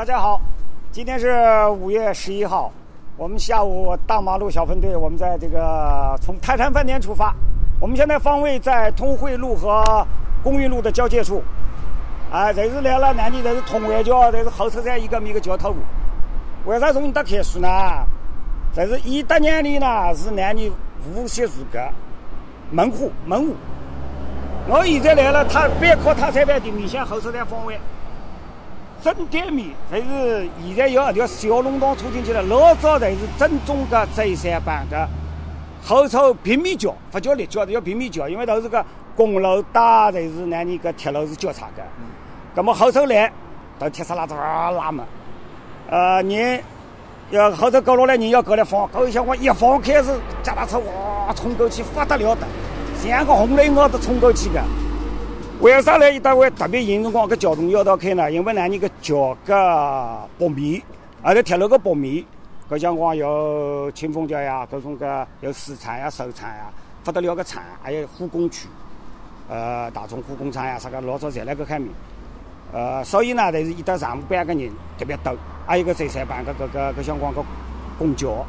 大家好，今天是五月十一号，我们下午大马路小分队，我们在这个从泰山饭店出发，我们现在方位在通惠路和公运路的交界处。啊，这是来了南京，这是通惠桥，这是候车站一个米个交头。为啥从你打开始呢？这是一八年的呢，是南京无锡入格门户门户。我现在来了，他别靠泰山饭店面向候车站方位。正对面，才是现在有一条小弄堂出进去了。老早才是正宗的舟山版的后头平面桥，不叫立交，叫平面桥，因为都是个公路搭，这是那里个铁路是交叉的。那么后头来到铁丝拉子拉门，呃，人要后头搞落来，人要过来放，搞一下我一放开始，脚踏车哇冲过去，不得了的，像个红雷鸟都冲过去的。为啥呢？一单位特别严重光个交通要道开呢？因为呢，你个桥个北面，而且铁路个北面，搿像光有清风桥呀，各种个有四厂呀、首厂呀，不得了个厂，还有化工区，呃，大众化工厂呀，啥个老早侪辣搿开面，呃，所以呢，就是一到上午班个人特别多，还有个舟山班个搿个搿像光个公交，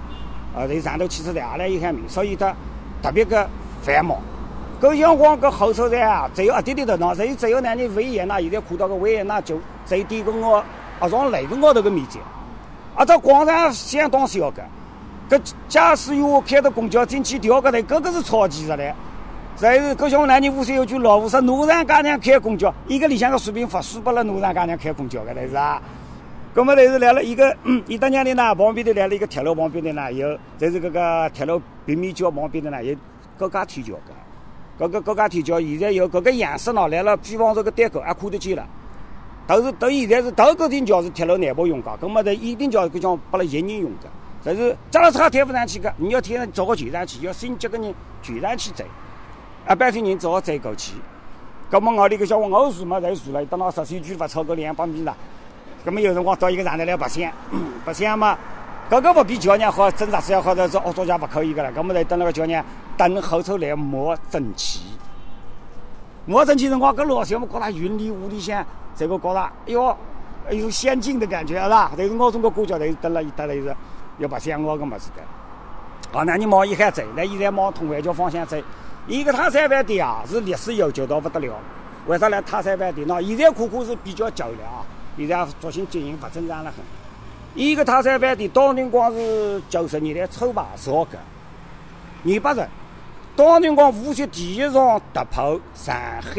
呃，在上头汽车站也辣一开面，所以得特别个繁忙。搿阳光搿候车站啊，只有一点点热闹，只有只有呢，你维也纳现在看到个维也纳就只有点个我学上雷个高头个面积，啊，这广场相当小个，搿驾驶员开着公交进去调个头，搿个是超技术嘞。再是搿像南京无锡有句老话说，路上家娘开公交，一个里向个水平发输拨了路上家娘开公交个头是啊。搿么头是来了一个，伊搭年里呢，旁边头来了一个铁路旁边头呢有，这是搿个铁路平面桥旁边头呢有高架天桥个。搿个高架天桥现在有搿个样式喏，来了比方说个单口也看得见了，都是都现在是头个天桥是铁路内部用个，搿么头一定桥搿叫拨了一人用的，这是脚踏车推不上去个，你要推上找个全上去，要先几个人全上去走，一般性人只好走过去。搿么我里个小伙我住嘛，侪住了，等到十三区勿超过两百米了。搿么有辰光到一个站台来白相，白相嘛，搿个勿比桥娘好，挣十要好者做恶作剧勿可以个了。搿么在等那个桥娘。等后头来磨整齐，磨整齐辰光，搿老乡们觉得云里雾里向，这个觉得哎哟，有仙境的感觉，是吧？这是我中国国家头得了得了是要白相我个么子的。好，那你往一海走，那现在往通外桥方向走，一个泰山饭店啊，是历史悠久到不得了。为啥来泰山饭店？喏，现在看看是比较旧了啊，现在逐渐经营不正常了很。一个泰山饭店当年光是九十年代初吧造的，二八人。当年光无锡第一幢突破，上海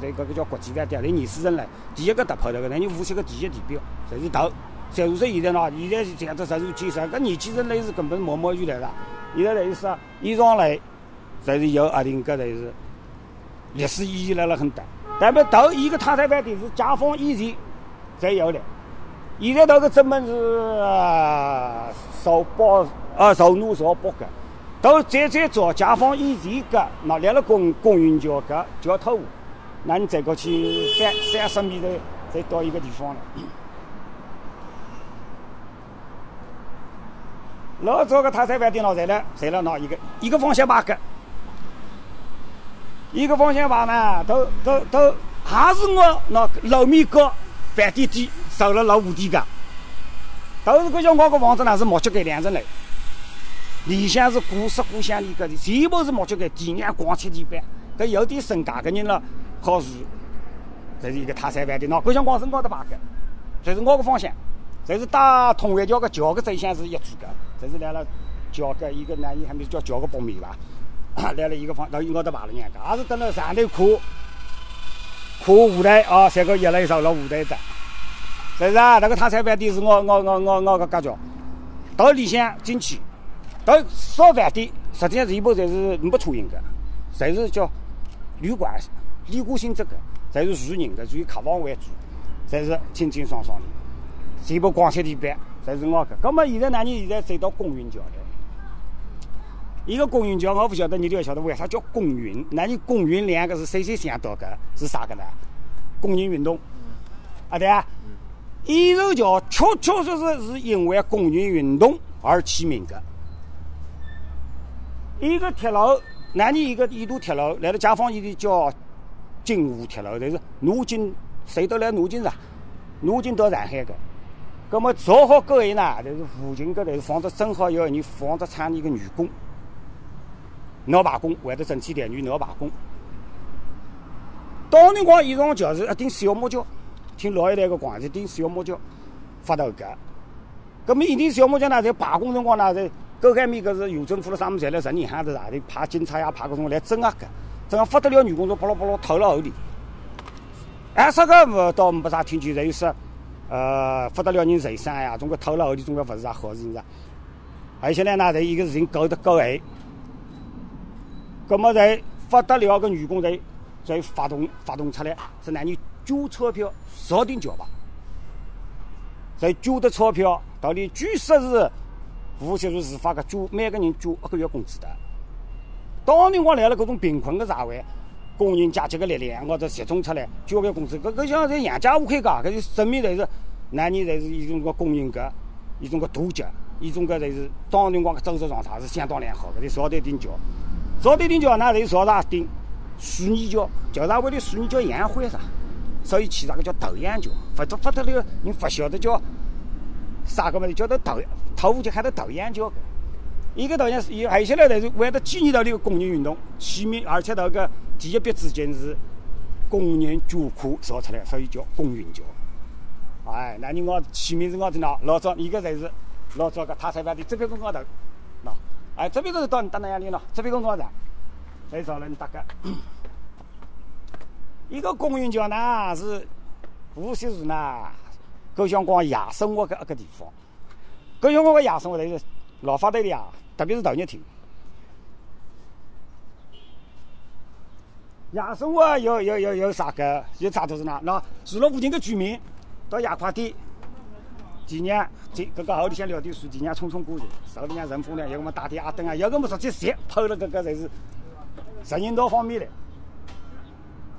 这个个叫国际饭店，在二四城来，第一个特铺头个，那你无锡个第一地标，侪是头。再说现在喏，现在是这样子实属建设，搿年轻人类是根本默默无来了。现在等于说，衣裳类，侪是有一定个，侪是历史意义来了很大。但么头一个泰山饭店是解放以前才有的，现在头个专门是受包啊受奴受包个。到再再早解放以前个，那两个公公园桥个桥头那你再过去三三十米的，再到一个地方了。老早个泰山饭店喏，在了在了那一个一个方向牌个，一个方向牌呢，都都都还是我那楼面高，饭店低，收了老五地个，都是搿像我个房子呢是木结改两层楼。里向是古色古香的，搿的全部是木结构，地面光漆地板。搿有点身价的人了，好住。这是一个泰山饭店，喏，搿像光是高头排个，这是我个方向。这是打通外桥个桥个走向是一组个，这是来了桥个一个呢，伊还没叫桥个北面吧？来了一个方，到高头排了两个，也是等了上头看，看舞台哦，三个一来上了舞台的。这是啊，那个泰山饭店是我我我我我个家教，到里向进去。到烧饭店，实际上全部侪是没车型的，侪是叫旅馆、旅馆性质的，侪是住人的，以客房为主，侪是清清爽爽的，全部光漆地板，侪是我的。咁么现在呢？你现在走到公园桥了，一个公园桥，我不晓得你都要晓得为啥叫公园？那你公园两个是谁谁想到的？是啥个呢？公益运动，啊对啊，一柔桥确确实实是因为公益运动而起名的。一个铁路，南宁一个一度铁路，来了解放以前叫京沪铁路，但是南京谁都来南京是吧？南京到上海的，葛么做好搿一呢，就是附近搿头是房子正好有人放着厂里个员工，闹罢工，为了整体待遇闹罢工。当辰光，以上就是一顶小木桥，听老一代个讲，一顶小木桥发头搿。葛么一顶小木桥呢，在罢工辰光呢，在沟海面搿是邮政府了，啥物事侪辣人人喊头上头派警察呀，派搿种来镇压搿，镇压发得了员工说巴拉巴拉投了后里。哎，啥个勿倒没啥听见，侪有说，呃，发得了人受伤呀，总归偷了后里，总归勿是啥好事情噻。而且呢，那在一个事情搞得够黑，葛末在发得了个员工在。再发动发动出来，是拿你捐钞票少点交吧？再捐的钞票，到底据说是无锡市市发个捐，每个人捐一个月工资的。当年我来了，各种贫困的社会，工人阶级的力量，我这集中出来交个工资，搿搿像在养家糊口噶，搿就证明侪是男人侪是一种个工人格，一种个大吉，一种个侪是当年光个走势状态是相当良好的。烧点顶桥，烧点顶桥，那就烧啥顶？水泥桥，叫啥？为了水泥桥洋灰啥？所以起啥个叫头洋桥？发得发得了，人不晓得叫啥个么子？叫做头头屋就喊得头洋桥。一个头洋是，还有些呢，是为了纪念到这个工人运动，起名，而且那个第一笔资金是工人捐款造出来，所以叫工运桥。哎，那你我起名字我在哪？老早一个侪是老早个塔山饭店这边个高头，喏，哎，这边个是到你到哪里了？这边个高头。再找人搭个，一个公园桥呢是无锡市呢，够像光夜生活个一个地方。够像我个夜生活就是老发达的呀，特别是大热天。夜生活有有有有啥个？有啥都是哪？那住了附近的居民到夜快点，第二这这个后里向聊点事，第二匆匆过去，手里向人风呢，要么打点阿灯啊，要么直接烧，抛了这个才是。人行道方面的，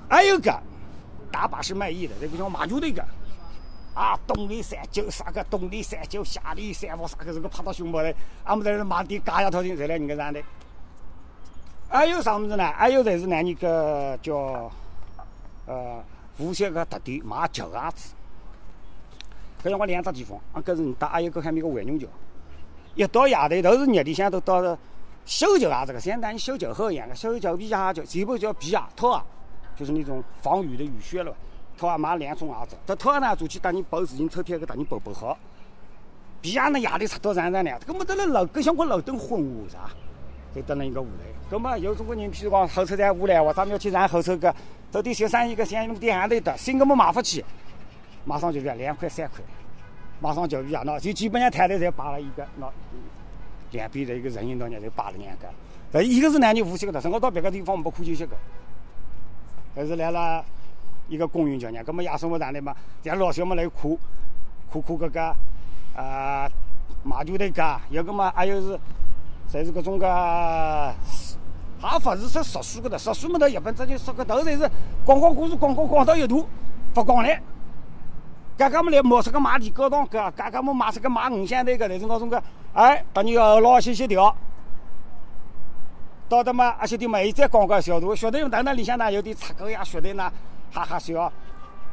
还有个大把是卖艺的，这个叫马球队个，啊，东里三九啥个东里三九，下里三五啥个，这个拍到熊猫的，俺们在这卖点假牙套型，在来你个啥的。还有啥么子呢？还有才是那个叫呃无锡个特点卖脚牙子，搿像我两只地方，啊，搿是搭还有搿下面个万宁桥，一到夜头都是热里向都到。修脚啊，这个相当于修脚后一样的，修脚皮鞋就全部叫皮鞋套啊，就是那种防雨的雨靴了。套啊买两种鞋子，这套啊呢做起带你包自行车贴给带你包包好。皮鞋呢夜里擦到上上呢，搿么得了路，搿像个路灯昏雾是吧？就等了一个屋头。搿么有种个人，譬如讲后车在屋来，或者要去让后车个做点小生意个，想用点行头的，新个么买不起，马上就要两块三块，马上就要那就基本上摊头侪摆了一个那。两边的一个人行道呢，就摆了两个。呃，一个是南京无锡个特色，我到别个地方没看见些个。还是来了一个公园桥呢，搿么夜生活上来嘛，像老小么来看，看看搿个啊马球队噶，有个嘛，还有是，侪是搿种个，还勿是说实数个的，实数么到日本直接说个头侪是广告故事，广告广到一大发光来。刚刚么来买这个马蹄高档个，刚刚么买这个马五香那个，但是我种个，哎，等你后老些些条，到的嘛，而且点嘛，有再广告小图，小队等等里向呢有点擦狗呀，小队呢哈哈笑。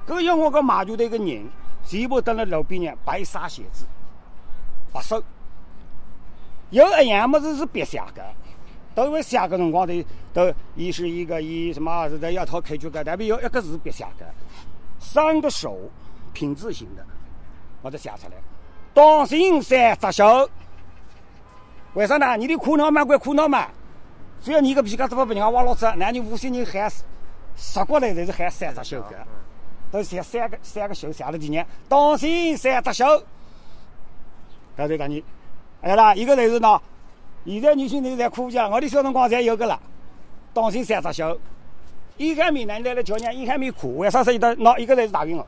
搿像我个马球队个人，全部蹲辣路边呢，白纱鞋子，白手。有一样物事是必写个，都会写个辰光的，都一是一个一什么是的要套开局个，但别有一个是必写个，三个手。品质型的，我都写出来。当心三只手，为啥呢？你的苦恼嘛归苦恼嘛，只要你个皮夹子不被人家挖了走，那你无锡人害死杀过来就是喊三只手个，都写三个三个手写了几年。当心三只手，搞对讲你，哎啦，一个就是喏，现在年轻人在苦讲，我的小辰光才有个啦。当心三只手，一海面呢来了叫人一海面苦，为啥说一到喏一个才是大运哦？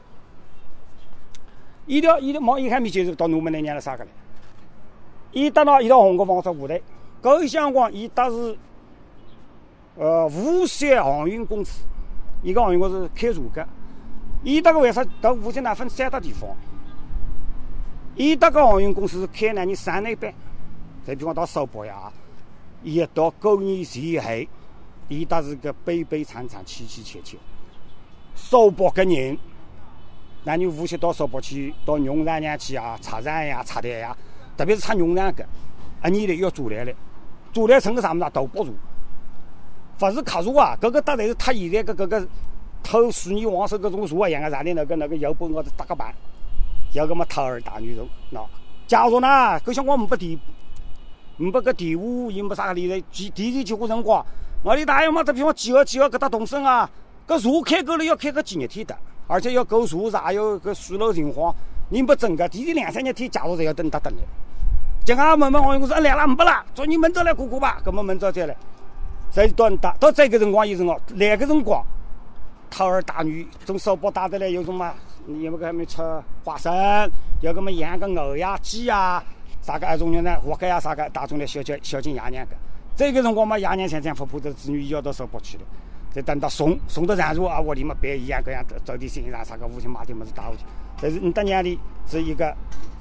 一条一条毛一看面就是到农门那年了啥个嘞？伊搭到一条红个房子舞台，搿相光伊搭是呃无锡航运公司，伊个航运公司开船个。伊搭个为啥到无锡呢？分三大地方。伊搭个航运公司是开呢？你山内班，再比方到苏北呀，一到狗年前后，伊搭是个悲悲惨惨、凄凄切切，苏北个人。男女无锡到苏北去到用燃燃气啊、插燃呀、插电呀，特别是插用燃搿，啊，你得要做来了，做来成个啥物事啊？都不如，勿是客座啊，搿个搭头是他现在搿搿个偷水泥黄色搿种茶一样个上头那个那个油本高头搭个板，要搿么特儿大女人，喏，假如呢，搿辰光没拨电，没拨搿电话，又没啥个理财，电电线去过辰光，我哩大爷嘛，这比方几号几号搿搭动身啊，搿茶开够了要开个几日天的。而且要够茶，还要搿水路情况，你不整个，提前两三日天，假如才要等得等来。就讲问问航运公司，来了，没了，叫你明朝来过过吧，搿么明朝再来。再到打，到这个辰光有辰光，来个辰光，掏儿打女从手包打的来，有什么？你有没搿还没吃花生？要搿么养个牛呀、鸡呀，啥个？还种呢？活该呀，啥个？打中来孝敬孝敬爷娘个。这个辰光嘛，爷娘想想不怕这子女要到手包去了。再等到送送到长沙啊，屋里嘛摆一样各样走点生意啥啥个，屋里买点么子带回去。但是你搭娘里是一个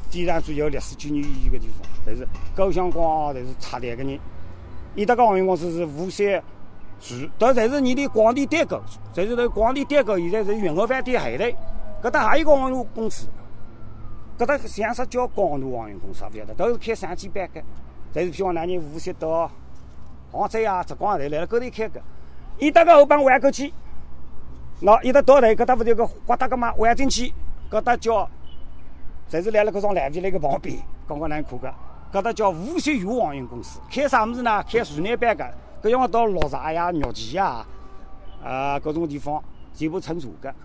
非常具有历史纪念意义的地方。但是高香光，但是插电个人，伊搭个航运公司是无锡市，到侪是你的广电代购，侪是在广电代购，现在是云河饭店后头，搿搭还有一个航运公司，搿搭像啥叫广途航运公司啊？勿晓得，都是开三季班个，侪是希望男人无锡到杭州啊、浙江啊，侪来了搿头开个。伊搭个后帮弯过去，喏，伊搭到头，搿搭勿就个刮搭个嘛？弯进去，搿搭叫，侪是来了搿种烂皮那个旁边，刚刚难看个，搿搭叫无锡裕航运公司，开啥物事呢？开船内班个，搿辰光到绿茶呀、玉器呀，啊，各种地方全部乘茶个，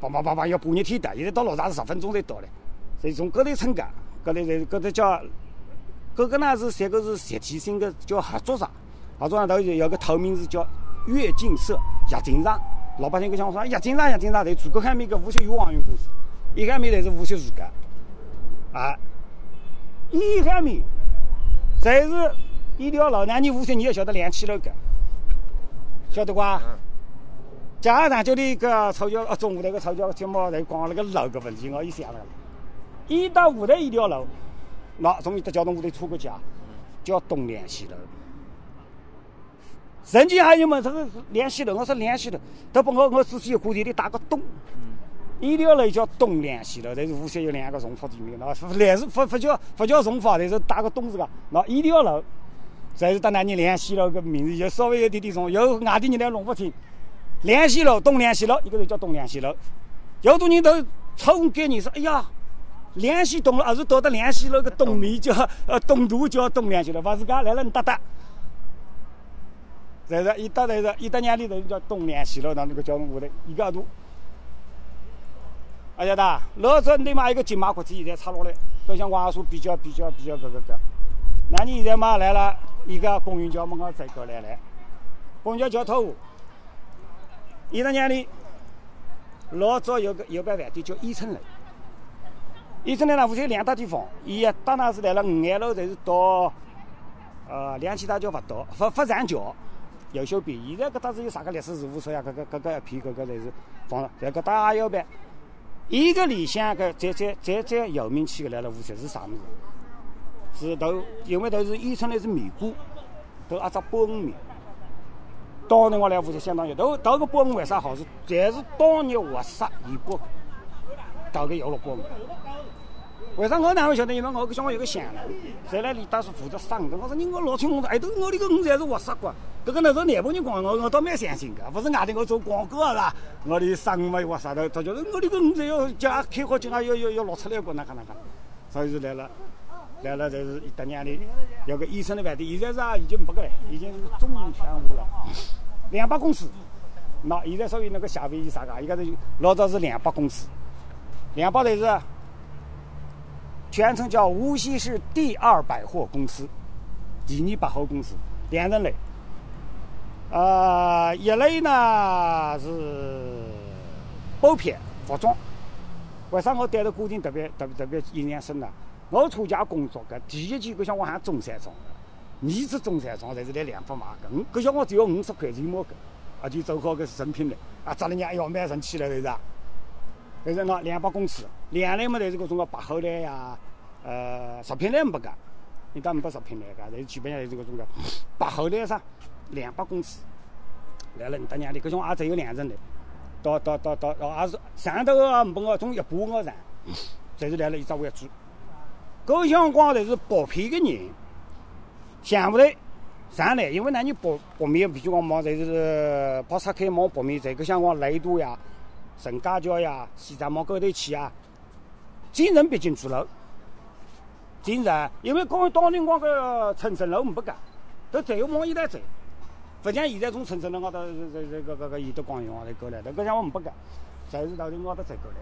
叭叭叭叭要半日天的，现在到绿茶是十分钟才到嘞，所以从搿头乘个，搿头侪搿搭叫，搿个呢是三个是集体性个叫合作社。合作上头有个头名是叫跃进社，跃进厂，老百姓搿想说跃进厂，跃进厂在全国海面个无锡裕航运公司，一海面侪是无锡自家，啊，一海面侪是一条路，那你无锡你要晓得两千楼个，晓得瓜？加上就你个吵架，啊，中午那个吵架节目在讲那个路个问题，我意思讲了，一到五台一条路，那从一到交通部队出过去啊，叫东联西路。曾经还有么？这个联系路，我说联系路，他把我我仔细估计里打个洞。一条路叫东联系路，但是无锡有两个重复地名，那来是不不叫不叫重复，但是打个东字个。那一条路，才是到那里联系路个名字，就稍微有点点重，有外地人来弄不清。联系路，东联系路，一个就叫东联系路。有多人都错误概念说，哎呀，联系东路，而是到达联系路个东面叫呃东途叫东联系路，不是噶，来了你搭搭。在是，一搭在是，一搭两里头叫东联西路，那那个交通下头一个度。而且哒，老早你嘛一个金马国际现在拆落来，都像话说比较比较比较搿个搿。那你现在嘛来了一个公园桥门口再过来来，公交桥头，一搭两里，老早有个有个饭店叫伊春楼。伊春楼呢，附近两大地方，伊当然是来了五眼路，就是到呃两汽大桥勿到，不不上桥。有修边，现在搿搭是有啥个历史事务所呀？搿个搿个一片，搿个侪是放了。在搿搭也要办。伊个里向搿最最最最有名气个来了无锡是啥物事？是都因为都是伊春来是面馆，都阿只波恩面。当年我来无锡相当有，都都个波恩为啥好？是侪是当年活杀盐波，倒个有了波恩。为啥我哪会晓得？因为我搿小我有个乡人，在那里当时负责杀鱼的。我说你我老清楚，哎，都我里个鱼侪是活杀过。搿个那时候南部人讲，我我倒蛮相信个，勿是外头我做广告是吧？我里杀鱼嘛活杀的，他就是我里个鱼侪要叫开好金啊，要要要捞出来过，那看那看。所以就来了，来了就是一搭娘里有个医生的饭店，现在是啊已经没个了，已经是中营全部了。两百公司，那现在属于那个夏威夷啥个？一个是老早是两百公司，两百才是。全称叫无锡市第二百货公司，第二百货公司，两层楼。呃，一类呢是包片服装。为啥我对这个定特别特别特别印象深呢？我出家工作个第一件，搿像我喊中山装，个，你是中山装，才是来两百买个。搿像我只要五十块钱买个，而且做好个成品的，啊，砸了伢要蛮神气了，是吧？但是呢，两百公尺，两类嘛，侪是搿种个白后来呀，呃，食品类没个，你当没得食品类个，侪基本上侪是搿种个白后来噻，两百公尺，来了你搭娘的，搿种也只有两层的，到到到到哦，也是上头个没个从一把个上，侪是来了一只位置。搿相光侪是薄片个人，想勿来上来，因为那你薄薄面，比如讲毛侪是包拆开毛薄面，这个相光雷都呀、陈家桥呀、西藏毛高头去呀，进城毕竟主楼。进城，因为刚当年光个城镇楼没个，都只有往一带走。不像现在从城镇楼高头这这个个个有的光用来过来，那个像我们不干，侪是到头高头再过来，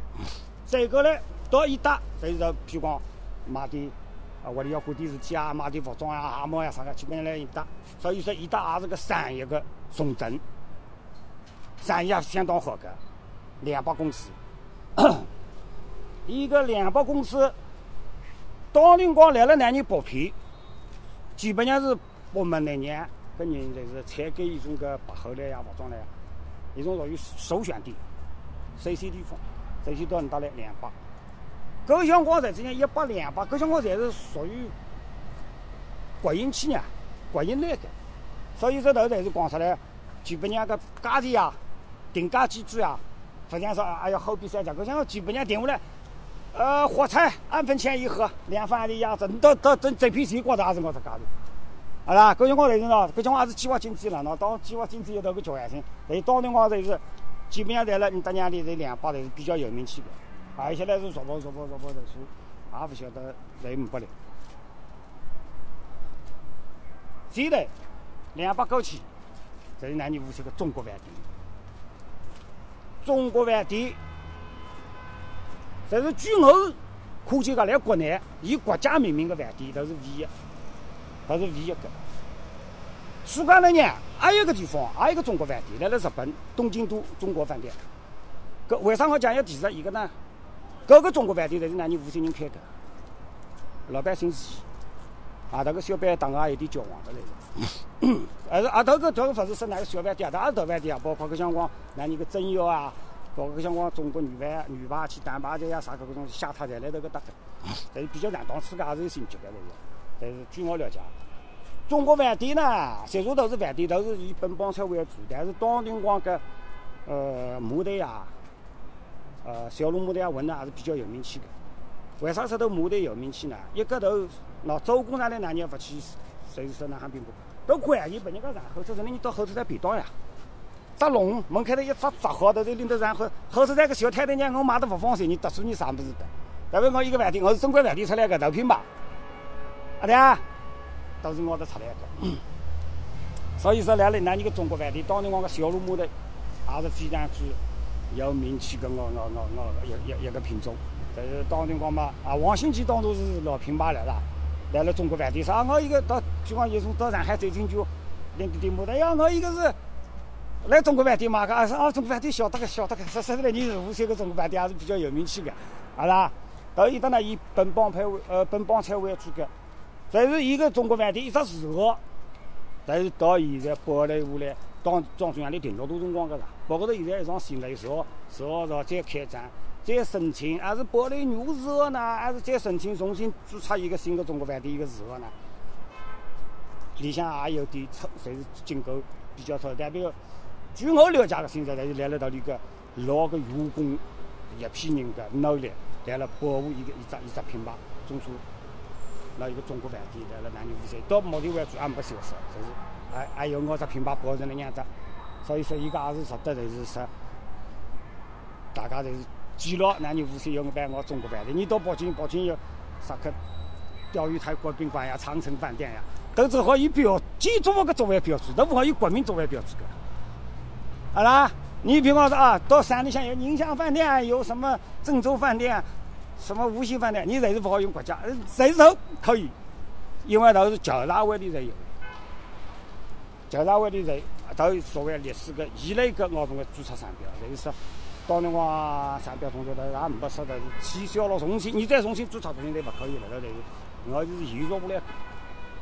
再过来到一带，侪是到譬如讲买点啊屋里要管点事体啊，买点服装啊、鞋帽呀啥个，基本上来一带。所以说一带也是个产业个重镇，产业相当好个，两百公司，一个两百公司。当年光来了那年剥皮，基本上是我们那年个人就是采购一种个白后来呀、服装来，一种属于首选地，CC 地方，这些到你打来两百，搿相光实际上一百两百，搿相光侪是属于国营企业、国营来个，所以这头才是讲出来，基本上个价钱呀、定价机制呀，不像说还要货比三家，搿像基本上定下来。呃，火柴二分钱一盒，两分的样子。你到到这这批谁觉得还是我这价的？好啦，搿辰光就是喏，搿辰光也是计划经济了喏。当计划经济有头个局限性，但是当辰光就是基本上在了你搭娘里这两百侪是比较有名气的。还有些来是逐步逐步逐步的数，也不晓得来五百来。现在两百过去，这是南宁无锡个中国饭店。中国饭店。但是据我可见，个来国内以国家命名的饭店都是唯一，都是唯一个。世界里呢，还有个地方，还有个中国饭店，来了日本东京都中国饭店。搿为啥我讲要提示一个呢？搿个中国饭店侪是哪里无锡人开的，老板姓徐，啊，这个小板当个也有点骄横的来着。还是啊，头个迭个不是说哪个小饭店，也是大饭店啊，包括搿像光哪年个蒸肴啊。包括像光中国女排、女排去打排球呀啥个搿种下榻在来迭个搭的，但是比较上档次个也是有星级的那个。但是据我了解，中国饭店呢，实际都是饭店，都是以本帮菜为主。但是当辰光个呃马队呀，呃小龙马队啊，文呢还是比较有名气的。为啥说头马队有名气呢？一个头喏，周公上来哪年不去？谁是说南汉兵部？都关键把人家然后头人你到后头再便当呀。扎龙门开头一扎扎好，到这领头然后后头那个小太太娘，我买的不放心，你得出你啥么子的？代表我一个饭店，我是中国饭店出来的头品牌？阿爹，都是我的出来的。所以说来了那一个中国饭店，当年我个小龙马的，也是非常之有名气的，我我我我一一一个品种。但是当年光嘛，啊，王兴记当初是老品牌了啦，来了中国饭店，上我一个到，就讲有从到上海走进去，领点点马的，呀，我一个是。来中国饭店嘛，个说啊，中国饭店晓得个晓得个，实实在你是无锡个中国饭店还是比较有名气个，好啦。到伊搭呢，以本帮派为呃本帮菜为主个，但是伊个中国饭店一只字号，但是到现在保留下来，当庄中央里停老多辰光个啦。包括到现在一幢新楼十号十号朝再开张，再申请，还是保留原字号呢，还是再申请重新注册一个新的中国饭店一个字号呢？里向也有点出，侪是进口比较少，代表。据我了解个，现在来来了到里个老个员工一批人个努力，来了保护一个一只一只品牌，中说那一个中国饭店来了南宁无锡，到目前为止还没消失，就是还还有我只品牌保存了样子，所以说伊个也是值得就是说，大家就是记录南宁无锡有办我中国饭店，你到北京，北京有啥个钓鱼台国宾馆呀、长城饭店呀，都只好以标建筑物个作为标志，都不好以国民作为标志个。好啦，你比方说啊，到山里向有宁乡饭店，有什么郑州饭店，什么无锡饭店，你侪是不好用国家，谁都可以，因为都是交大外地才有，交大外地才都所谓历史个一类个澳门个注册商标，就是说，当年光商标同学的也没说的取消了重新，你再重新注册重新都不可以了，那就是，我就是延续下来，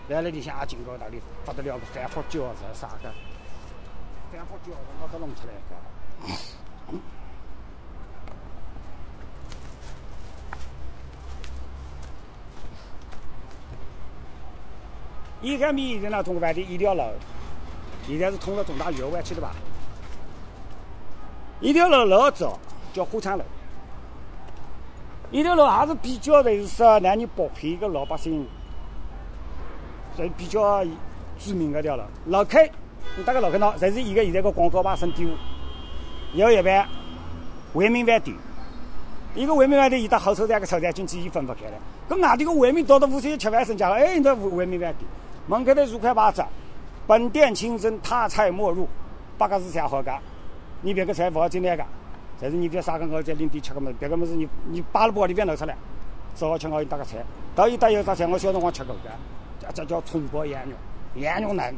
来了里向也警告大里不得了个反复交是啥个。反复叫，我都弄出来个。一个米在那中国饭店一条路，现在是通了重大鱼湾去的吧？一条路老早叫火场路，一条路还是比较的是说让你不配个老百姓，是比较著名的条路。老开，你大概老看到，侪是一个现在个广告牌升点有一半回民饭店，一个回民饭店，伊搭后车站个车站进去，伊分不开了。跟外地个回民到到无锡吃饭生家了，哎，那回民饭店门口头竖块牌子，本店清真，他菜莫入，八个字写好个。你别个菜不好进来个，但是你别啥个我在领地吃个么子，别个么子你你摆了不好你别拿出来，只好吃我一个菜，到一打有啥菜我小辰光吃过个，这叫葱爆羊肉，羊肉嫩，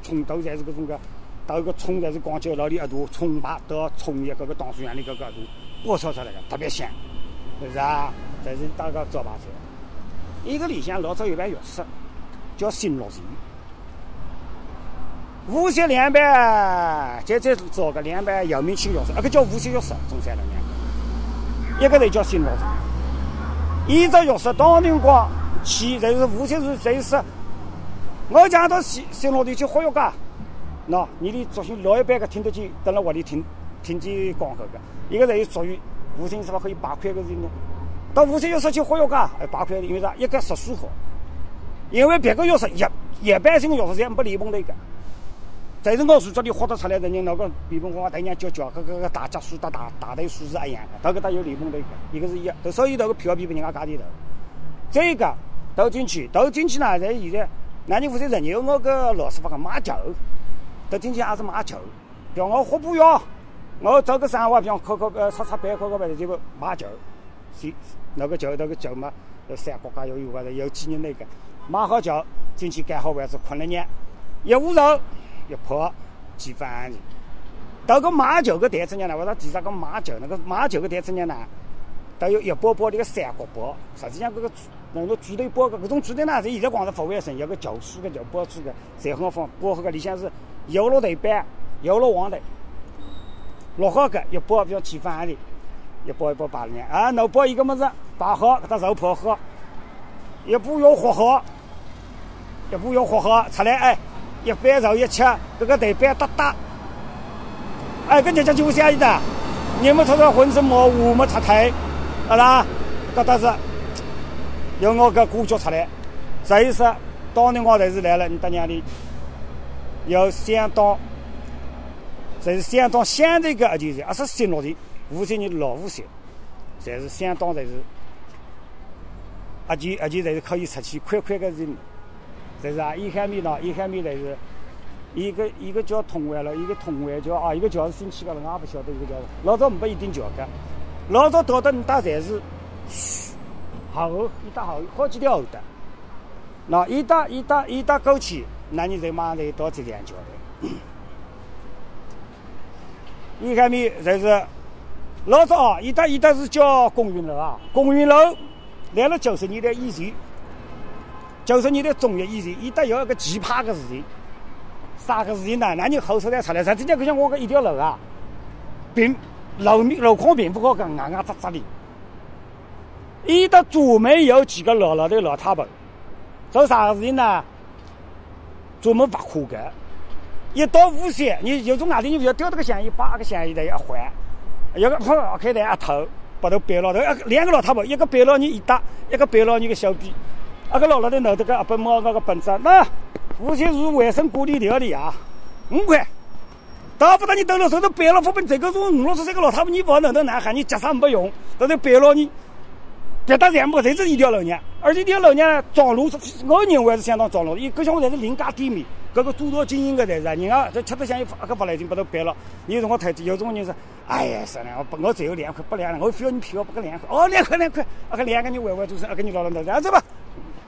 葱都才是搿种个，到个葱才是光酒老里一大，葱白到葱叶搿个糖水样里搿个大，爆炒出来个特别香，是不是啊？这是打个招牌菜。一个里向老早有盘药食，叫新乐泉。无锡两板，再再找个两板有名气药食，那个叫无锡钥匙，中山路两个，一个人叫新乐泉。一只钥匙当年光去，就是无锡市，就是我讲到新新乐泉去喝药噶，喏，你的作息老一辈个听得见，等了屋里听听见广告个，一个人属于无锡是吧？可以八块个人呢。到无锡药食去喝药噶，哎，八块，因为啥？一个食舒服，因为别个要是一一般性的药食侪没联盟的个。但是我这里喝得出来的人，那个利泵我他娘叫叫，和个个大家数大大大队数是一样的，都给他有联盟的一个，一个是一，所以那个票比不人家价的头。这个倒进去，倒进去呢，在现在，那你无锡人有我个老师傅个马酒，倒进去还是马球，叫我喝补药，我找个生活，比方考考个擦擦板，考考板的结果马球，是那个酒那个酒嘛，三国家有有个有几年那个，买好酒进去盖好位置，困了热，一捂热。一泡几番的，到个马酒个台子呢？我说地上个马酒，那个马酒个台子呢？都有一包包的个三角包，实际上这个那个猪头包个，搿种猪头呢，是现在广州服卫生，有个酒水个、酒包水个，才很好放。包好个里向是油落头板，油落黄的，落好个一包比较几番的，一包一包摆里啊，那包一个么子摆好，给它肉泡好，一步要和好，一步要和好出来哎。一掰肉一吃，这个头板哒哒，哎，跟人家就下意的，你们瞅瞅浑身毛，我们擦腿，好啦，搿倒是，由我搿鼓脚出来，所以说，当年我才是来了，你大娘的，有相当，这是相当相对个，就是二十新落的，无锡人老无锡，才是相当才是，而且而且才是可以出去快快个人。这是啊，一海米呢，一海米的是，一个一个叫通湾了，一个通湾叫啊，一个叫是新起个了，我也不晓得一个叫。老早没一定叫个，老早到的你打才是后一打后好几条后的，那一打一打一打过去，那你就马上就到这两桥的。一海米就是老早啊，一打一打是叫公园楼啊，公园楼来了九十年代以前。九十年代中叶以前，伊搭有一个奇葩个事情，啥个事情呢？那你后头再出来，实际上就像我个一条路啊，平路面路况并不好，个硬硬扎扎的。伊搭专门有几个老老的老太婆，做啥个事情呢？专门挖苦个。一到无锡，你有种外地人，要叼这个香烟，把个香烟袋一换，一个破开台一头，把头背老头，两个老太婆，一个背牢你一搭，一个背牢你个小臂。阿个老老的拿这个阿本猫那个本子，那无锡市卫生管理条例啊，五块，到不到你兜了手头背了副本，这个是五六十岁个老太婆，你不能到南海，你脚上没用，到这背了你，别打全部，这是一条老娘，而且这条路呢，装路是，我认为是相当装路，因各项侪是邻家店面，搿个主导经营个才是，人家这吃得香，阿个不来劲，把它背了，有辰光太有种人是，哎呀，算了，我我只有两块，不两了，我非要你赔我不个两块，哦，两块两块，阿个两个你歪歪做声，阿个你老老这样子吧。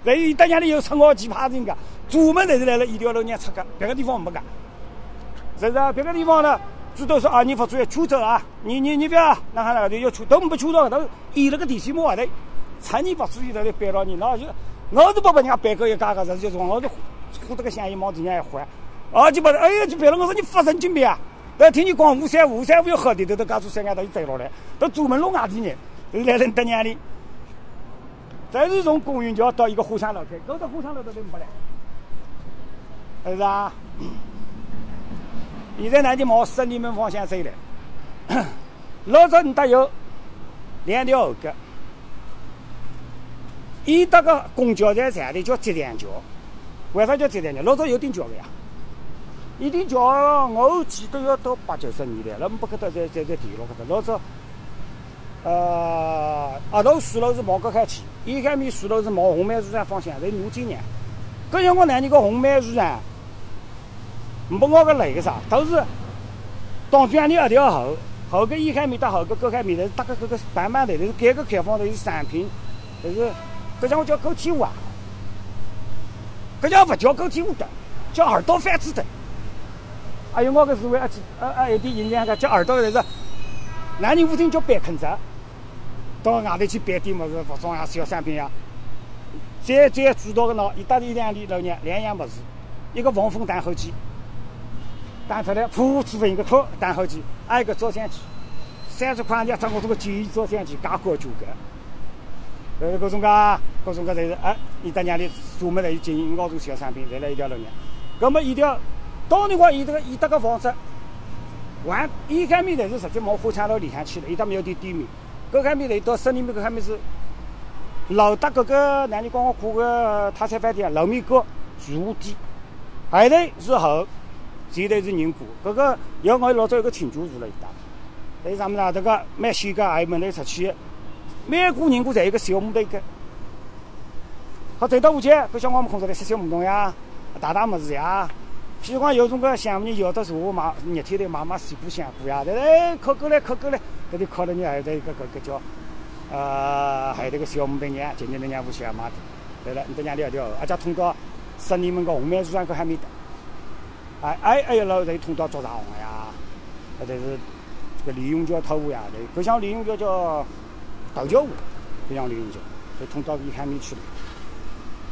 那一大家里有称号奇葩人家，专门就是来了一条路让出个，别个地方没个。是不是？别个地方呢，最多说啊，你发出要出走啊，你你你不要，那还那个要出，都没出到，都依那个电线木外头，趁你不注意在那摆了你，那就我是不把人家摆个一家个，就是我是呼这个香烟帽子人家一换，啊就把哎呀就摆了，我说你发神经病啊！要听你讲五三五三五要好的，都都搞出三眼都走落来，都专门弄外地人，都来人得娘的。再是从公园桥到一个火场楼开，搞到火场楼都都没来，是不是啊？现在南京往十里门方向走了，老早你搭有两条后格，伊搭个公交站站的叫接站桥，为啥叫接站桥？老早有定桥的呀。一定桥，我记得要到八九十年代，那么不搿搭在在在地路搿搭。老早，呃，阿头水路是往搿开去，伊开面水路是往红梅市场方向，在南京呢。搿辰光哪里个红梅市场，没我个累个啥，都是当局里一条后，后个一开面到后个搿开面，头是搭个搿个慢慢的，头是改革开放头是产品，头是搿叫我叫狗天湖啊，搿叫勿叫狗天湖的，叫耳朵贩子的。还有我个是为啊啊啊一点印象个叫耳朵的是，南宁舞厅叫板坑子，到外头去摆点么子服装呀、小商品呀。最最主导个喏，一搭里两里老娘两样么子，一个防风弹火机，弹出来噗出一个壳弹火机，还有一个照相机，三十块钱找我这个简易照相机，加高就个。呃，各种各各种各侪是啊，你搭娘里专门来有经营澳洲小商品，侪来一条老娘，搿么一条。当年光，伊这个伊搭个房子，完一开面头是直接往花场路里向去了，伊搭没有点店面。搿开面头到森林面搿开面是老搭搿个，哪里光我看个泰餐饭店，楼面高住店，后头是后，前头是人过。搿个要我老早有个亲眷住了一搭，在上面呢，这个蛮显个，还有门头出去，每个人过侪有个小木头一个。好走到下去，搿小光们空出来吃小木桶呀，打打么子呀。譬如讲有种个项目，人摇到茶买热天头买买水果香菇呀，对哎，烤过来烤过来，搿里烤了呢，还在一个搿个叫，呃，还有这个小木头娘，今年的娘夫妻也买的，对了，你到娘里一条，而且通到十里门个红梅市场搿还没得，哎哎哎，老再通到竹场红呀，或者是这个李永桥偷湖呀，对搿像李永桥叫豆角湖，搿像李永桥，就通到伊海面去了。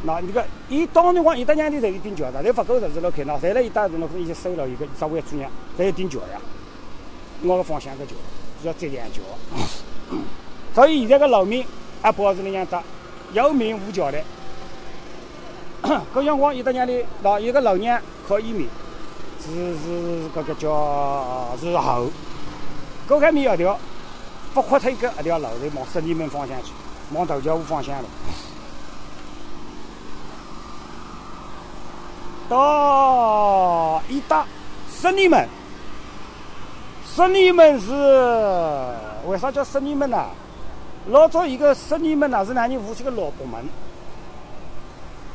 那那个，伊当年光一搭两地侪是顶桥的，侪勿够十字路开，那侪辣一搭是那个伊就收了一个职位主任，侪有顶桥呀。我个方向个桥叫浙江桥，所以现在个路面也保持那样搭，有明无桥的。搿辰光一搭两地，那一个路娘靠一面，是是搿个叫是后，搿开面一条不扩推个一条路是往十里门方向去，往头桥湖方向了。到一搭十里门，十里门是为啥叫十里门呢？老早一个十里门呢是南宁无锡个老北门，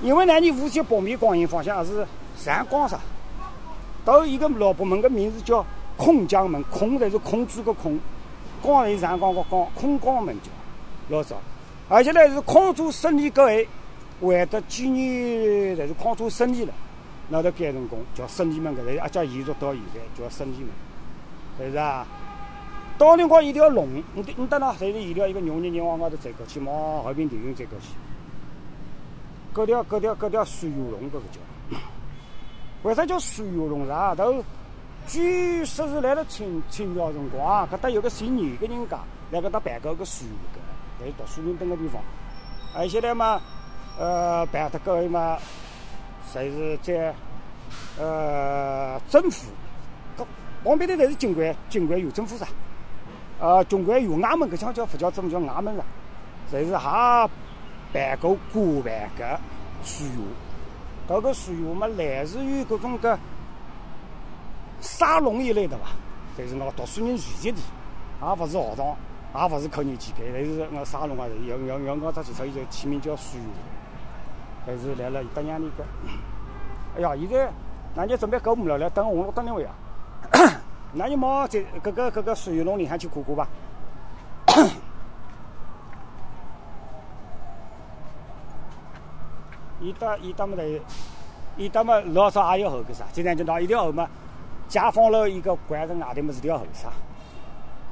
因为南宁无锡北面光影方向是上光上，到一个老北门个名字叫空江门，空就是空住个空，光是上光个光，空光门叫老早，而且呢是匡州十里各位，会得几年侪是匡州十里了。那都改成功，叫十里门搿个，也叫延续到现在，叫十里门，是不是啊？当年光一条龙，你你等那，随着沿条一个牛人人往外头走过去，往和平电影走过去，搿条搿条搿条水游龙，搿个叫，为啥叫水游龙？啥都，据说是来了清清朝辰光，搿搭有个姓严个人家，来搿搭办过个水个，在读书人蹲个地方，而且呢嘛，呃，办得各位嘛。侪是在呃政府，旁边头侪是警官，警官有政府啥？呃，警官有衙门，搿腔叫佛教政府叫衙门啥？侪是哈办过官办个水务，搿个水务嘛，来自于搿种个沙龙一类的伐？侪是那个读书人聚集地，也勿是学堂，也勿是考研机构，侪是那沙龙啊，要要要我只去，所以就起名叫水务。还是来了一搭两年个，哎呀，现在那你准备购物了，来等红绿灯那位啊？那你莫在搿个搿个水龙里向去看过吧。一搭一搭么的，一搭么老早也有后个啥？今天就到一条后嘛，解放路一个关着外头么是条后啥？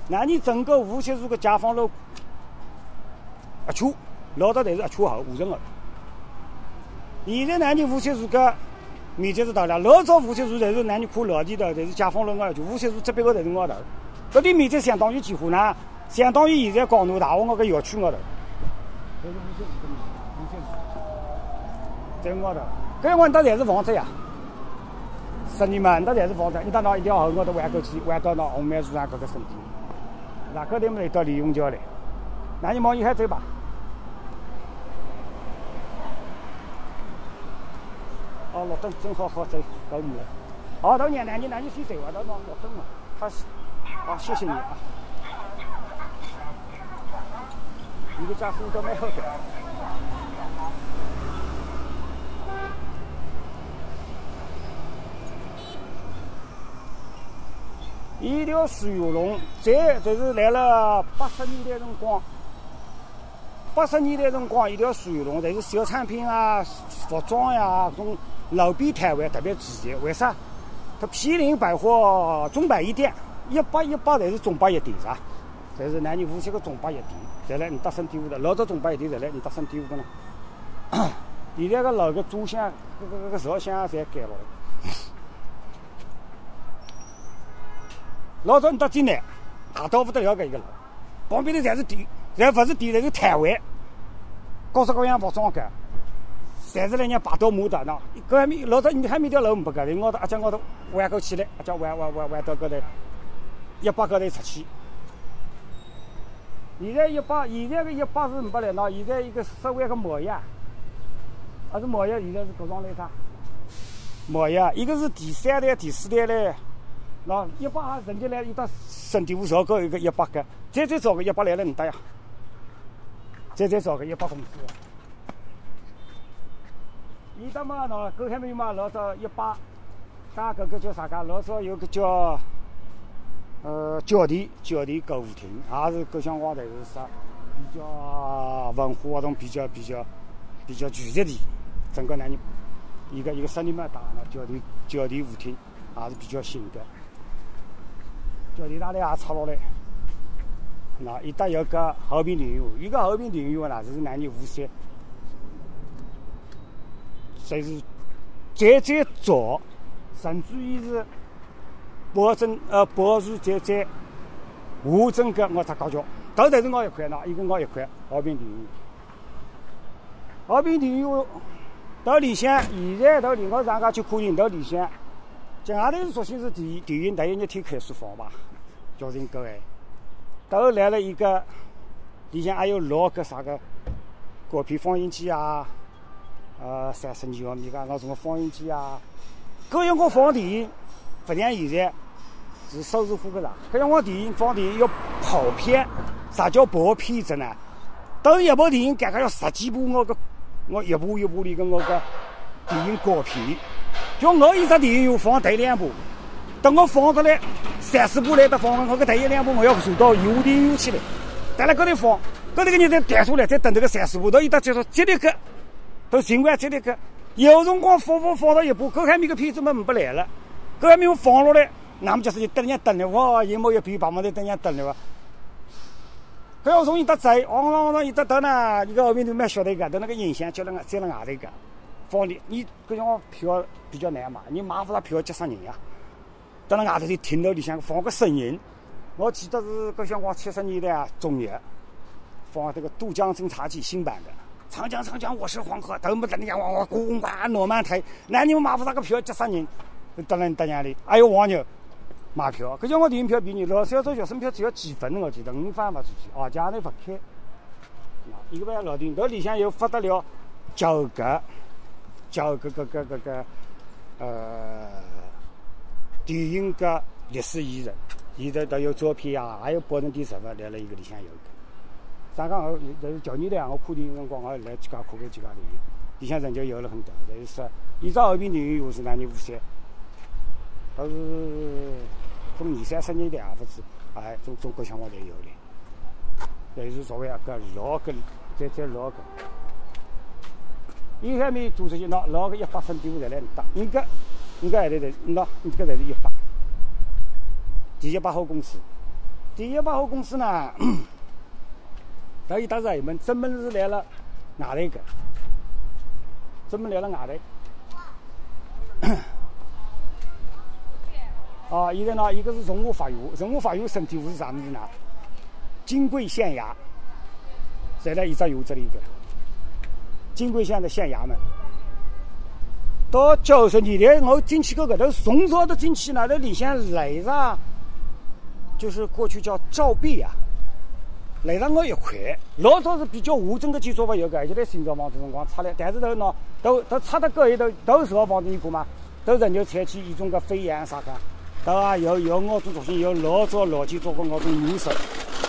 那你整个无锡市个解放路一圈，老早侪是一圈后五层个。现在南京无锡市个面积是大了，老早无锡市侪是南京看老地头，侪是解放路外头，无锡市这边个侪是高头，搿点面积相当于几户呢？相当于现在广东大学个校区外头。这是无锡市的无锡市，在高头，搿辰光搭侪是房子呀，十年嘛，搭侪是房子，你搭到一条河高头弯过去，弯到那红梅树上搿个身体。那搿点没到李永桥来，那你往一海走吧。哦，绿灯正好好走到你了。好，老娘，那你那你先走啊，到那绿灯嘛。他是，好，谢谢你啊。你的家风都蛮好的。一条水龙，这这是来了八十年代辰光。八十年代辰光，一条水龙，但是小产品啊、服装呀，种路边摊位特别齐全。为啥？它毗邻百货中百一店，一百一百侪是中百一店，是吧？侪是南宁无锡个中百一店，侪辣你搭身店屋头。老早中百一店侪辣你搭身店屋头呢。现在个老个主巷、搿个搿个朝向侪改了。老早你到济南，大到不得了搿一个楼，旁边头侪是店，侪勿是店，侪是摊位，各式各样服装个，侪是来人排到码头喏。搿还没老早你还没条楼没搿，人高头阿江高头弯过起来，阿江弯弯弯弯到搿头，一百高头出去。现在一百，现在个一百是五百来喏，现在一个稍微个毛呀，还是毛呀，现在是各种来啥？毛呀，一个是第三代、第四代嘞。那一百人家来一到身体五朝高一个一百个，再再找个一百来了你搭呀，再再找个一百公司。你搭嘛那狗还没嘛老早一百，打搿个叫啥个？老早有个叫呃角地角地购物厅，也是各项话头是啥比较文化活动比较比较比较聚集地，整个南宁一个一个生意蛮大，那角地角地舞厅也是比较新的。叫地大的也拆落来，那一搭有个和平电影院，一个和平电影院呢，是南宁无锡，侪是最最早，甚至于是保证呃保持在在下整个我只高桥，都侪是我一块呢，一个我一块和平电影院，和平电影到里向，现在到另外上家去可以到里向。这外头是属性是电电影，但有一天开始放吧，叫人各位，都来了一个，里向还有六个啥个国片放映机啊，呃，三十二毫米个那什么放映机啊，搿辰光放电影，不像现在是收视户个啥，搿辰光电影放电影要跑片，啥叫跑片子呢？等一部电影，刚刚要十几部我个，我一部一部里个我个电影高片。就我一只电影要放头两部，等我放出来三四部来得放，我个头一两部我要传到有电影院去了，在那高头放，高头个人再弹出来，再等这个三四部，到一搭接着接那个，都尽管接那个，有辰光放放放到一部，搿还没个片子么不来了，搿还没有放落来，那么就是就等人家等了，哇，一毛一片，把么在等人家等了哇。搿要从一搭走，往往往一搭到呢，一个后面头蛮晓得个，到那个音响叫那个在那外头个。放的，你搿辰光票比较难买，你买勿着票接啥人呀？到了外头就听到里向放个声音，我记得是搿辰光七十年代啊，中叶放这个《渡江侦察记》新版的，长江长江我是黄河，头没等人家哇哇咣咣诺曼台，那你们买勿着个票接啥人？到了搭哪里？还有黄牛买票，搿辰光电影票便宜，老少做学生票只要几分我记得五分勿出去，哦，价头勿开。一个万老电影，搿里向又发得了九个。叫搿个搿搿个呃电影个历史遗产，现在都有照片啊，还有保存点实物，来了一个里向有。上讲我，但是九年代我看电影辰光，我来几家看过几家电影，里向人就有了很多。但是说，依照和平电影院是哪年无锡？都是从二三十年代啊，不止，哎，中中国向往侪有的。但是作为一个老个，再再老个。一海面做出去，喏，老个一百分店铺侪来打，你搿，你搿还得得，喏，你搿侪是一百。第一百号公司，第一百号公司呢，它伊搭是门，专门是来了外头个，专门来了外头。啊，现在呢，一个是从化法院，从化法院身体户是啥物事呢？金贵县衙，在那一只院子里个。金桂县的县衙门，到九十年代我进去过搿头，从早都进去那头里向来着，就是过去叫照壁啊，来上我一块，老早是比较完整的建筑物有个，而且在新造房子辰光拆了，但是头喏，都都拆得够一头，都是老房子你看嘛，都仍旧采取一种个飞檐啥个，都啊有有我种作品，有老早老建筑个我种颜色，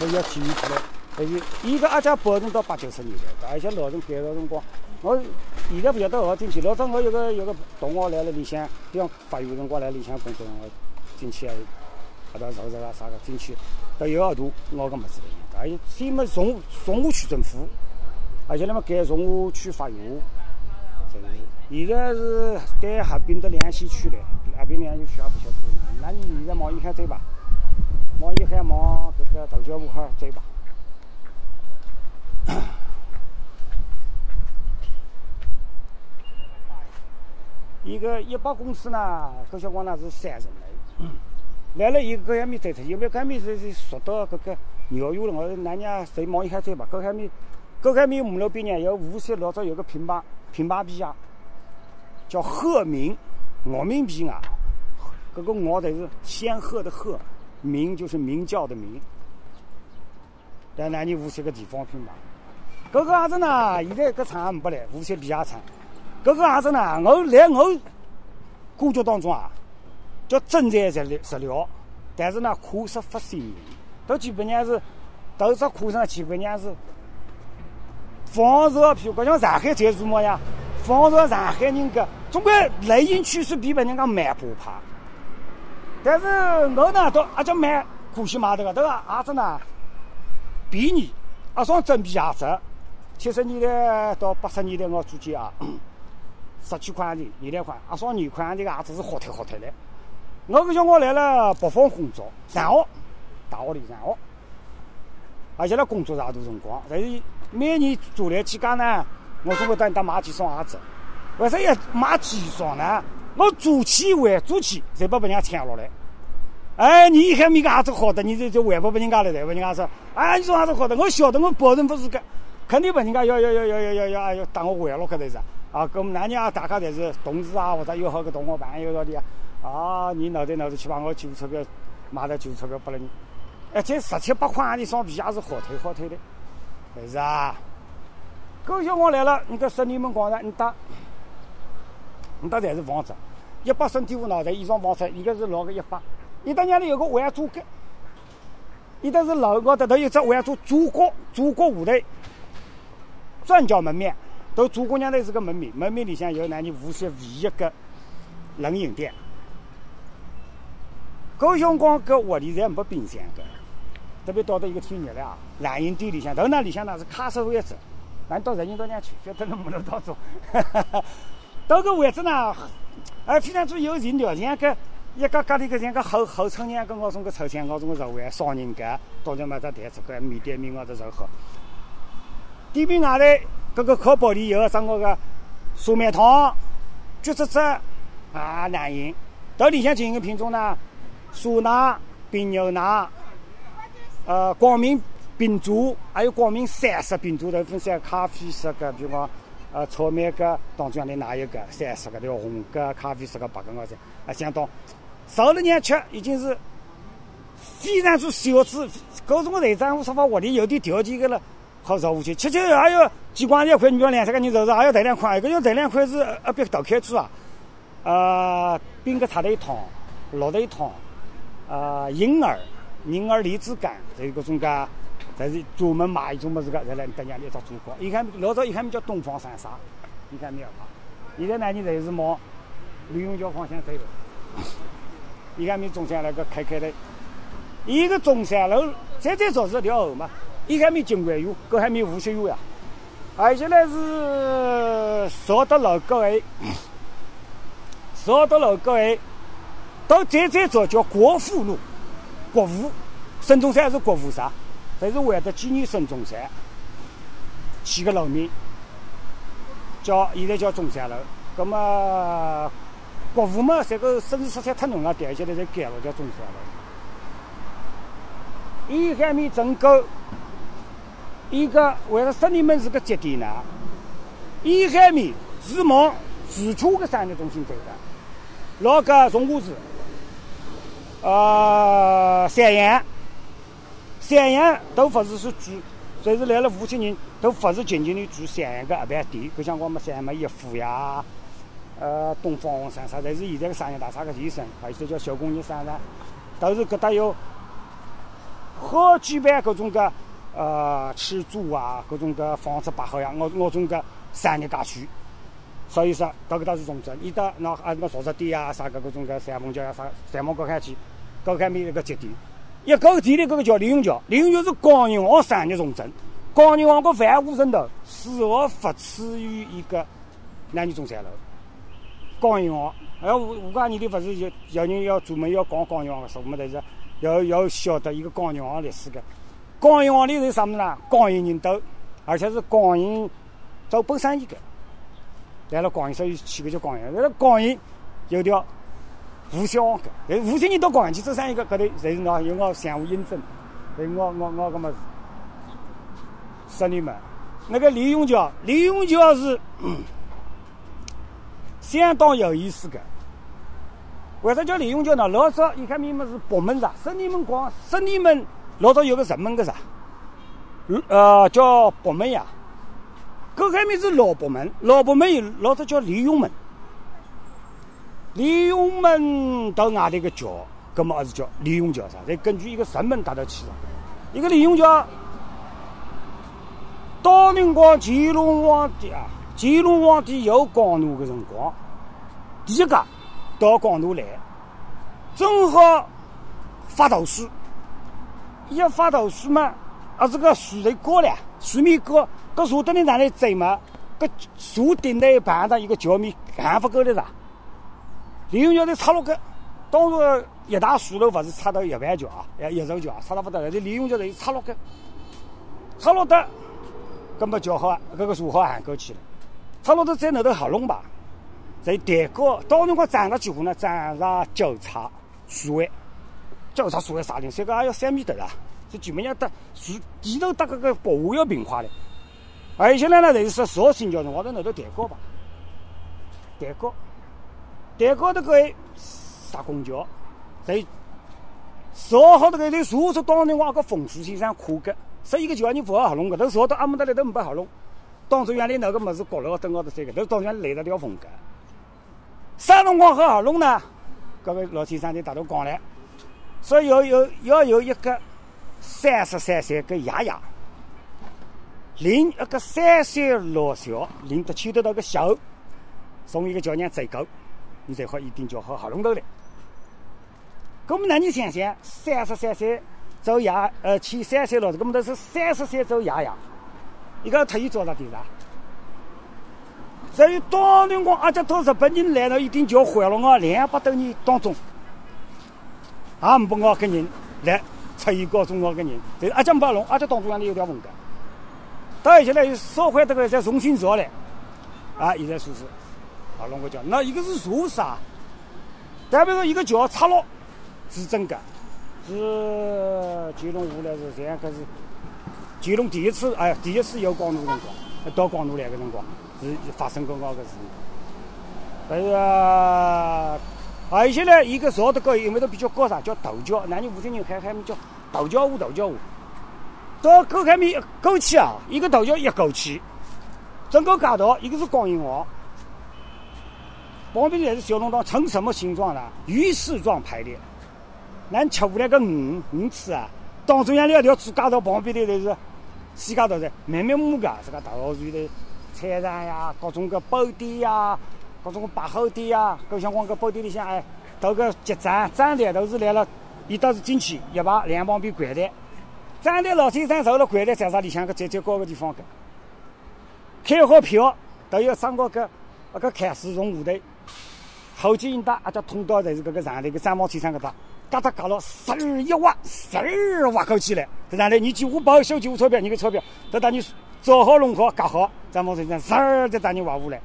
都要体现出来。但是伊个阿家保存到八九十年代，而且老人改造辰光，我现在不晓得何进去。老早我有个有个同学来了里向，比方发育辰光来里向工作，我进去啊，阿到肉肉啊啥个进去，都有额度，我个么子的。而且先么从从化区政府，而且那么改从化区法院，现在是对合并的两县区嘞，合并两县区也不晓得那你现在往一海走吧，往一海往这个头角路口走吧。一个一百公司呢，搿小光呢是三层的，来了一个搿下面走出，因为搿下面是是属到搿个鸟园了。我说哪娘谁忙一下走吧？搿下面搿下面马路边呢有无锡老早有个品牌品牌皮啊，叫鹤鸣，我名皮啊，搿个我得是仙鹤的鹤，鸣就是鸣叫的鸣。在南宁无锡个地方品牌。搿个样子呢？现在搿厂不来，无锡皮鞋厂。搿个样子呢？我来我感觉当中啊，叫真材实料实料，但是呢，可惜发新。都基本上是，都只课上基本上是，仿照譬如讲像上海这什么呀？仿照上海人个，总归类型趋势比别人家慢半拍。但是我呢，都阿叫买可惜嘛，这个这个鞋子呢，便宜，阿双真皮鞋子。七十年代到八十年代，我租间啊，十几块钱，二两块，阿双二块钱个鞋子是好脱好脱的。我搿叫我来了北方工作，上学，大学里上学，而且辣工作长度辰光，但是每年做来几家呢，我总归得得买几双鞋子。为啥要买几双呢？我做起还做起，才把别人抢落来。哎，你一看你个鞋子好的，你就就还不拨人家了，对不？人家说，哎，你说鞋子好的，我晓得，我保证不是个。肯定不，人家要要要要要要要要打我回了，可得是啊！跟我们男人啊，大家侪是同事啊，或者有好个同学朋友道的啊，你脑袋脑子去把我旧钞票买的旧钞票拨了你，哎，这十七八块的双皮鞋是好推好推的，是啊。狗小我来了，你搿十里门广场，你搭，你搭才是房子，一百身体五脑袋，一双房子，一个是老个一百，你搭家里有个万祖阁，你搭是楼高头头有只万祖祖国祖国舞台。转角门面，都祖国娘的是个门面，门面里向有南京无锡唯一个冷饮店。搿辰光搿屋里侪没冰箱个，特别到了一个天热了啊，冷饮店里向，头那里向呢是卡式位置，咱到人行道上去，晓得那木头当中，到个位置呢，哎，非常之有情调，像个一个家里个像个后后村样个我种个抽签，我种个肉丸双人格，到就买只台子个面店面高头肉好。店面外头，搿个靠玻璃有个我个沙面汤、橘子汁啊，难饮。到里向进行品种呢，沙奶、冰牛奶，呃，光明冰珠，还有光明三色冰珠，的分三咖啡色个，比如讲，呃，草莓个当中的哪一个三色个，对红个、咖啡色个、白个，我讲，啊，相当。熟了娘吃，已经是非常之小资。搿种个队长，我说法屋里有点条件个了。好绕下去，吃吃还要几块钱一块，你要两三个人肉肉，还要带两块，一个要带两块是一笔大开支啊！呃，冰个茶头一桶，绿豆一汤，呃，银耳、银耳梨子干，还有各种个，这是专门买一种么子个，再来等下一只做法。一看老早一看叫东方三沙，你看没有？现在呢，你侪是往旅游桥方向走了。你看没中山那个开开的，一个中山路，再再走是条河嘛。一海面金湾园，搿海面无锡园呀，而且呢是绍德路高位，绍德路高位，到再再早叫国富路，国父，孙中山是国父啥？这是为了纪念孙中山起个楼名，叫现在叫中山楼。葛么国父嘛，这个生意色彩太浓了，点现在才改了叫中山楼。一海面整个。一个为了十里门是个节点呢，伊海面是往自洽个商业中心走的，老个从化市、呃，三阳、三阳都不是是住，所以是来了五千人都不是仅仅的住三阳个一般店，就像我们三阳么一福呀，呃，东方红山啥，侪是现在个三阳大厦个前身，还有些叫小工业商场，都是搿搭有好几万搿种个呃吃住啊，搿种个房子摆好呀，我我种个商业街区。所以说，搿个倒是重镇，伊搭那啊那熟食店啊，啥个各种个三凤桥呀，啥三凤高开区，高开面一个节点，一搿个地里搿个叫利用桥，利用桥是广银行商业重镇，广银行个万户城头丝毫不次于一个南京中山路。广银行，哎，吴吴家里头勿是有有人要专门要讲广银行个事，我们但是要要晓得一个广银行历史个。广银行里头啥物事呢？广银人多，而且是广银做本生意个。来了广银，所以起个叫广银。来了广银有条吴小航搿，五千人到广银去做生意个，搿头侪是喏有我相互印证，所以我我我搿么说你们，那个李永桥，李永桥是 相当有意思个。为啥叫李永桥呢？老早一看面么是北门啥？十里门广，十里门老早有个什门个啥？呃，叫北门呀。搿开面是老北门，老北门有老早叫李永门，利用门到外头个桥，搿么也是叫利用桥啥？再根据一个什门搭到起的，一个利用桥，当辰光乾隆皇帝啊，乾隆皇帝有光禄个辰光，第一个到光禄来，正好发图书，一发图书嘛，啊这个水在高了，水面高。搿树墩里哪里走嘛？搿树顶那一旁上一个桥面看不够的啥？利用桥在插落个，当时一大树楼勿是插到一万桥啊，一一座桥啊，插了不得了。这利用桥等于插落个，插落得，搿么桥好，搿个树好喊过去了。插落得在那头合拢吧，在抬高，当辰光涨了几户呢？涨上九叉树位，九叉树位啥人？这个还要三米多啊！这基本上搭树地头搭搿个保护要平化的。而且呢，呢，就是说造新桥辰光在那头抬高吧，抬高，抬高的个啥公桥，在造好的个在树树当辰光个风水先生看个，十一个桥你不好合拢个，都造到阿姆达里都没合拢，当初原来那个么子高楼登高头三个，都当初来了条风格，啥辰光好合拢呢？搿个老先生就大头讲了，说要有要有一个三十三岁个爷爷。领一个三岁老小，领得牵得到个小，从一个叫娘走过，你才好一定叫好合拢头来。咁么那你想想，三十三岁做爷，呃，牵三岁老，咁么都是三十岁做爷爷，一个特意做啥地方？所以当年我阿家到日本人来了，一定叫毁了我两百多年当中，也没拨我个人来出现告诉我个人，但是阿家不拢，阿家当中原来有条风格。到而且呢，又烧坏这个再重新造来，啊，现在说是啊，弄个桥，那一个是树啥？代表说一个桥拆了是真个，是乾隆下来是这样，可是乾隆第一次哎，第一次有光禄辰光，到光禄来个辰光是发生过那个事。但是啊，而且呢，一个造得高，因为都比较高啥，叫头桥，南京五千人还还叫头桥湖，头桥湖。到沟开面沟起啊，一个头桥一沟起，整个街道一个是广银行，旁边也是小弄堂，呈什么形状呢？鱼翅状排列。咱吃下来个鱼鱼翅啊，当中央两条主街道旁边的就是西街道的，密密麻麻个，这个大后院的菜场呀，各种个包店呀，各种个百货店呀，各像往个包店里向哎，到个结账账台都是来了，一到是进去一排两旁边柜台。站台老先生坐了柜台在啥里向个最最高个地方个，开好票都要上个个那个开始从下头，后肩带啊，叫通道才是搿个上头个张毛先生搿搭，嘎达嘎了十二一挖，十二挖口起来，这上头你几户报销几户钞票，你个钞票，都等你做好弄好夹好，张毛先生十二再等你挖下来，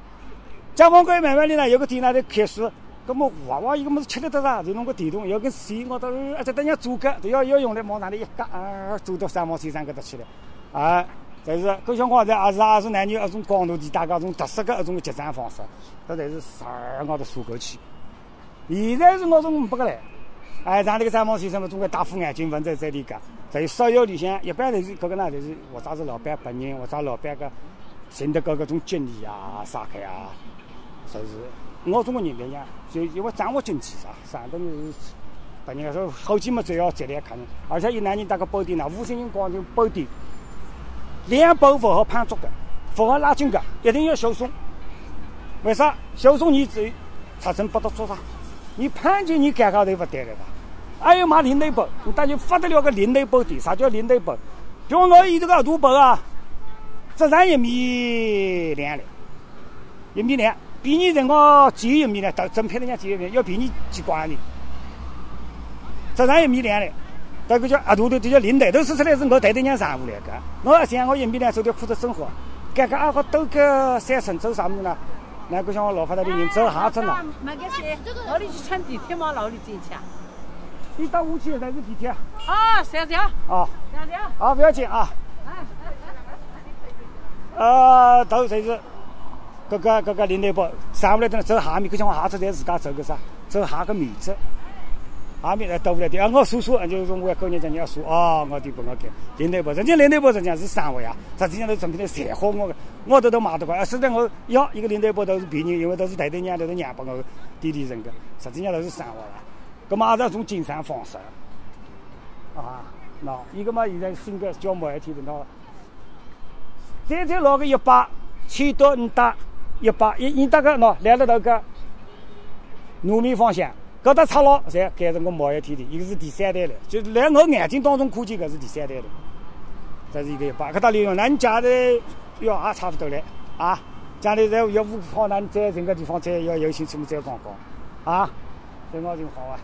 解放关慢慢的呢，有个店那里开始。搿么娃娃一个么子吃力得啥？就弄个电动，要跟水，我到而且等人做个，都要要用来往上头一夹，啊，做到三毛先生搿搭去了，啊，但是搿像光在也是也是南京一种光头店大家种特色个一种结账方式，搿才是十二高头数过去。现在是我种不个来，哎，上那个三毛先生嘛，总归戴副眼镜，问在这里个，在烧窑里向，一般都是搿个呢，就是或者是老板本人，或者老板个寻得搿搿种经理啊、啥开啊，就是我中国人来讲，就因为掌握经济啥，上等是本人说后期嘛，主要质量看，而且有男人搭个保底呢，五星人讲究保底，两保符合判足的，符合拉筋的，一定要小松。为啥？小松你只查证不得做啥？你判决你尴尬都不得了吧？还要买零内保，你等于发得了个零内保的。啥叫零内保？比如我以这个额度保啊，只长一米两的，一米两，比你人我减一米呢，到正片人家减一米，要比你几光的。只长一米两的，这个叫额度的，这叫零内，都说出来是我带头人上午来个。我想我一米两走条裤子真好，刚刚还好兜个三层走啥么呢？那个像我老发达的人走下层了。买个衫，哪里去乘地铁嘛？哪里进去啊？你到五区那是地铁。啊，三条。啊。三条。啊，不要紧啊。呃，都就是各个各个领导部上午来的走下面，可像我下次在自家走个啥，走下个面子。下面来到不了的，啊，我叔叔就是我工人讲你要叔啊，我就不我给领导部，人家领导部实际上是生活呀，实际上都整天在晒好我个，我都都骂得快。啊，实在我要一个领导部都是便宜，因为都是太太娘都是娘把我弟弟人个，实际上都是生活了。搿马上种经商方式啊，喏，一个嘛现在性格叫毛一天的喏，再再老个一百，千多你打一百，一你打个喏来了那个糯米方向，搿搭插牢侪改成我毛一天的，一个是第三代的，就来我眼睛当中可见搿是第三代的，这是一个一百，搿搭利用，那你家的要也差不多了啊，将来再要不好，那你再寻个地方再要有兴趣么再讲讲啊。对我就好啊。